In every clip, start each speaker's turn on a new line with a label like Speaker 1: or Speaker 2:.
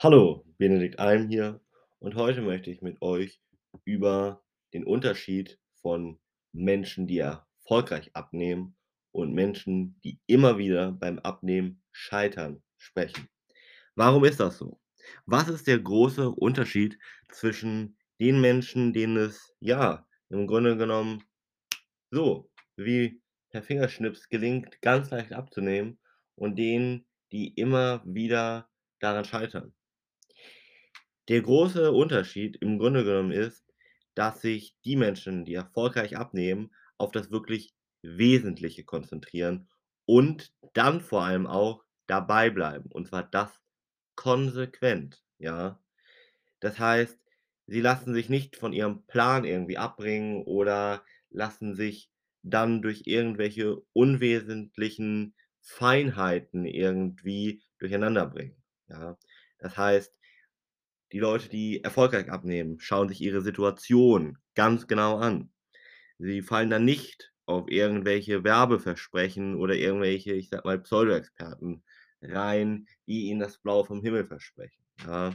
Speaker 1: Hallo, Benedikt Alm hier und heute möchte ich mit euch über den Unterschied von Menschen, die erfolgreich abnehmen und Menschen, die immer wieder beim Abnehmen scheitern, sprechen. Warum ist das so? Was ist der große Unterschied zwischen den Menschen, denen es, ja, im Grunde genommen so wie per Fingerschnips gelingt, ganz leicht abzunehmen und denen, die immer wieder daran scheitern? Der große Unterschied im Grunde genommen ist, dass sich die Menschen, die erfolgreich abnehmen, auf das wirklich Wesentliche konzentrieren und dann vor allem auch dabei bleiben, und zwar das konsequent, ja? Das heißt, sie lassen sich nicht von ihrem Plan irgendwie abbringen oder lassen sich dann durch irgendwelche unwesentlichen Feinheiten irgendwie durcheinanderbringen, ja? Das heißt die Leute, die erfolgreich abnehmen, schauen sich ihre Situation ganz genau an. Sie fallen dann nicht auf irgendwelche Werbeversprechen oder irgendwelche, ich sage mal, Pseudoexperten rein, die ihnen das Blaue vom Himmel versprechen, ja?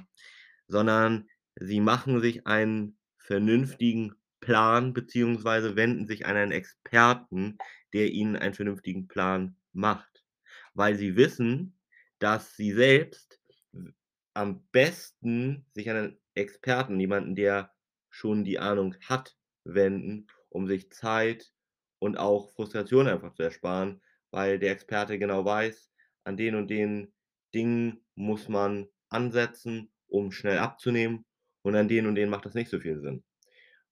Speaker 1: Sondern sie machen sich einen vernünftigen Plan beziehungsweise wenden sich an einen Experten, der ihnen einen vernünftigen Plan macht, weil sie wissen, dass sie selbst am besten sich an einen Experten, jemanden, der schon die Ahnung hat, wenden, um sich Zeit und auch Frustration einfach zu ersparen, weil der Experte genau weiß, an den und den Dingen muss man ansetzen, um schnell abzunehmen und an denen und denen macht das nicht so viel Sinn.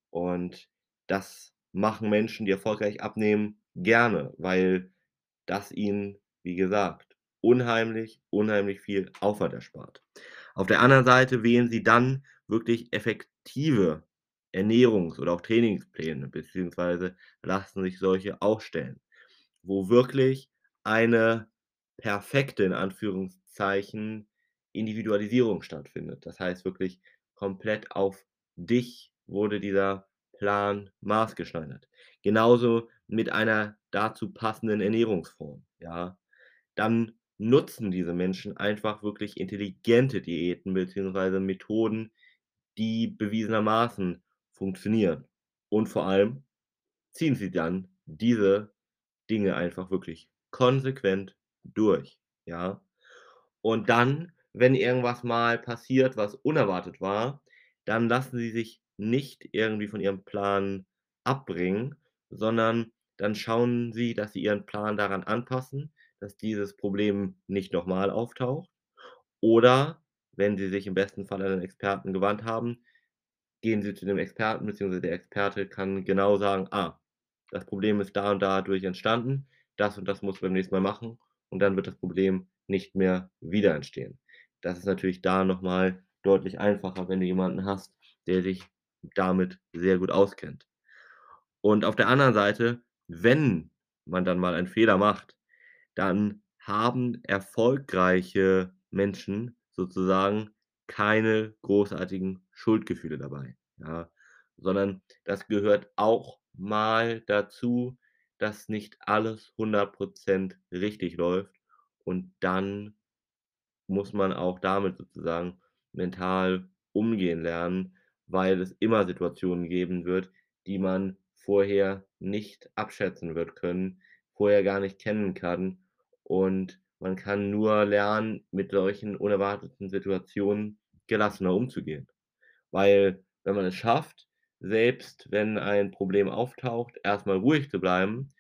Speaker 1: Und das machen Menschen, die erfolgreich abnehmen, gerne, weil das ihnen, wie gesagt, unheimlich, unheimlich viel Aufwand erspart. Auf der anderen Seite wählen sie dann wirklich effektive Ernährungs oder auch Trainingspläne beziehungsweise lassen sich solche aufstellen, wo wirklich eine perfekte, in Anführungszeichen, Individualisierung stattfindet. Das heißt wirklich komplett auf dich wurde dieser Plan maßgeschneidert. Genauso mit einer dazu passenden Ernährungsform, ja? Dann nutzen diese Menschen einfach wirklich intelligente Diäten beziehungsweise Methoden, die bewiesenermaßen funktionieren. Und vor allem ziehen sie dann diese Dinge einfach wirklich konsequent durch, ja? Und dann, wenn irgendwas mal passiert, was unerwartet war, dann lassen sie sich nicht irgendwie von ihrem Plan abbringen, sondern dann schauen sie, dass sie ihren Plan daran anpassen, dass dieses Problem nicht noch mal auftaucht. Oder wenn sie sich im besten Fall an 'nen Experten gewandt haben, gehen sie zu dem Experten, beziehungsweise der Experte kann genau sagen: „Ah, das Problem ist da und dadurch entstanden. Das und das musst du beim nächsten Mal machen.“ Und dann wird das Problem nicht mehr wieder entstehen. Das ist natürlich da noch mal deutlich einfacher, wenn du jemanden hast, der sich damit sehr gut auskennt. Und auf der anderen Seite, wenn man dann mal einen Fehler macht, dann haben erfolgreiche Menschen sozusagen keine großartigen Schuldgefühle dabei, ja? Sondern das gehört auch mal dazu, dass nicht alles 100 % richtig läuft und dann muss man auch damit sozusagen mental umgehen lernen, weil es immer Situationen geben wird, die man vorher nicht abschätzen wird können, vorher gar nicht kennen kann. Und man kann nur lernen, mit solchen unerwarteten Situationen gelassener umzugehen. Weil wenn man es schafft, selbst wenn ein Problem auftaucht, erst mal ruhig zu bleiben,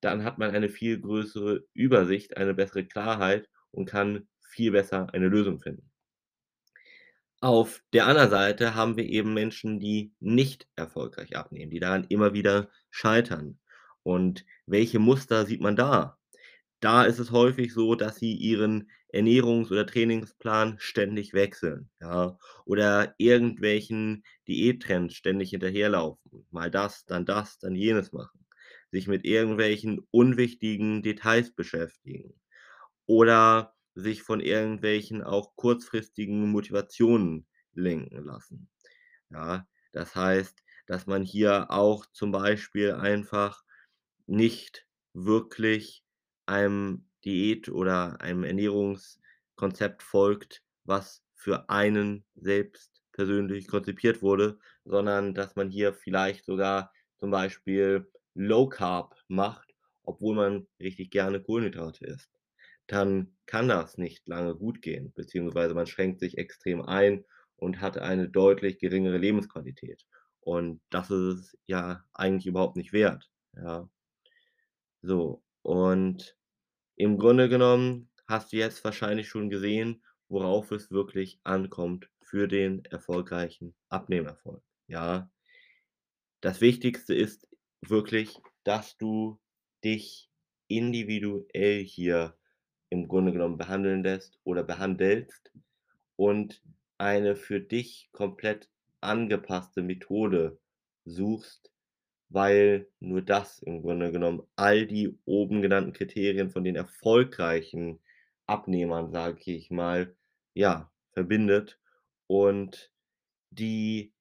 Speaker 1: dann hat man eine viel größere Übersicht, eine bessere Klarheit und kann viel besser eine Lösung finden. Auf der anderen Seite haben wir eben Menschen, die nicht erfolgreich abnehmen, die daran immer wieder scheitern. Und welche Muster sieht man da? Da ist es häufig so, dass sie ihren Ernährungs oder Trainingsplan ständig wechseln, ja, oder irgendwelchen Diättrends ständig hinterherlaufen. Mal das, dann das, dann jenes machen, sich mit irgendwelchen unwichtigen Details beschäftigen oder sich von irgendwelchen auch kurzfristigen Motivationen lenken lassen, ja? Das heißt, dass man hier auch zum Beispiel einfach nicht wirklich einem Diät oder einem Ernährungskonzept folgt, was für einen selbst persönlich konzipiert wurde, sondern dass man hier vielleicht sogar zum Beispiel Low Carb macht, obwohl man richtig gerne Kohlenhydrate isst. Dann kann das nicht lange gut gehen, beziehungsweise man schränkt sich extrem ein und hat eine deutlich geringere Lebensqualität. Und das ist es ja eigentlich überhaupt nicht wert, ja. So, und im Grunde genommen hast du jetzt wahrscheinlich schon gesehen, worauf es wirklich ankommt für den erfolgreichen Abnehmerfolg, ja? Das Wichtigste ist wirklich, dass du dich individuell hier im Grunde genommen behandeln lässt oder behandelst und eine für dich komplett angepasste Methode suchst, weil nur das im Grunde genommen all die oben genannten Kriterien von den erfolgreichen Abnehmern, sage ich mal, ja, verbindet und die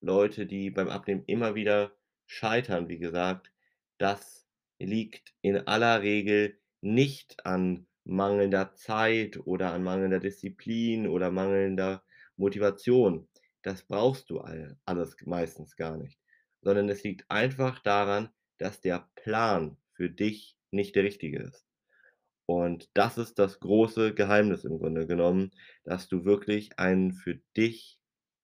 Speaker 1: Leute, die beim Abnehmen immer wieder scheitern, wie gesagt, das liegt in aller Regel nicht an mangelnder Zeit oder an mangelnder Disziplin oder mangelnder Motivation. Das brauchst du all alles meistens gar nicht, sondern es liegt einfach daran, dass der Plan für dich nicht der richtige ist. Und das ist das große Geheimnis im Grunde genommen, dass du wirklich einen für dich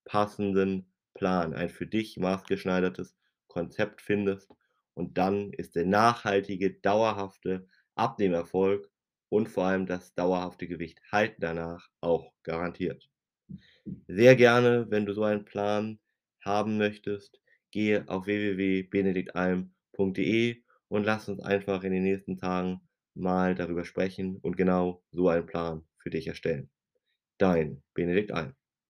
Speaker 1: passenden Plan, ein für dich maßgeschneidertes Konzept findest und dann ist der nachhaltige, dauerhafte Abnehmerfolg und vor allem das dauerhafte Gewicht halten danach auch garantiert. Sehr gerne, wenn du so einen Plan haben möchtest, gehe auf www.benediktalm.de und lass uns einfach in den nächsten Tagen mal darüber sprechen und genau so einen Plan für dich erstellen. Dein Benedikt Alm.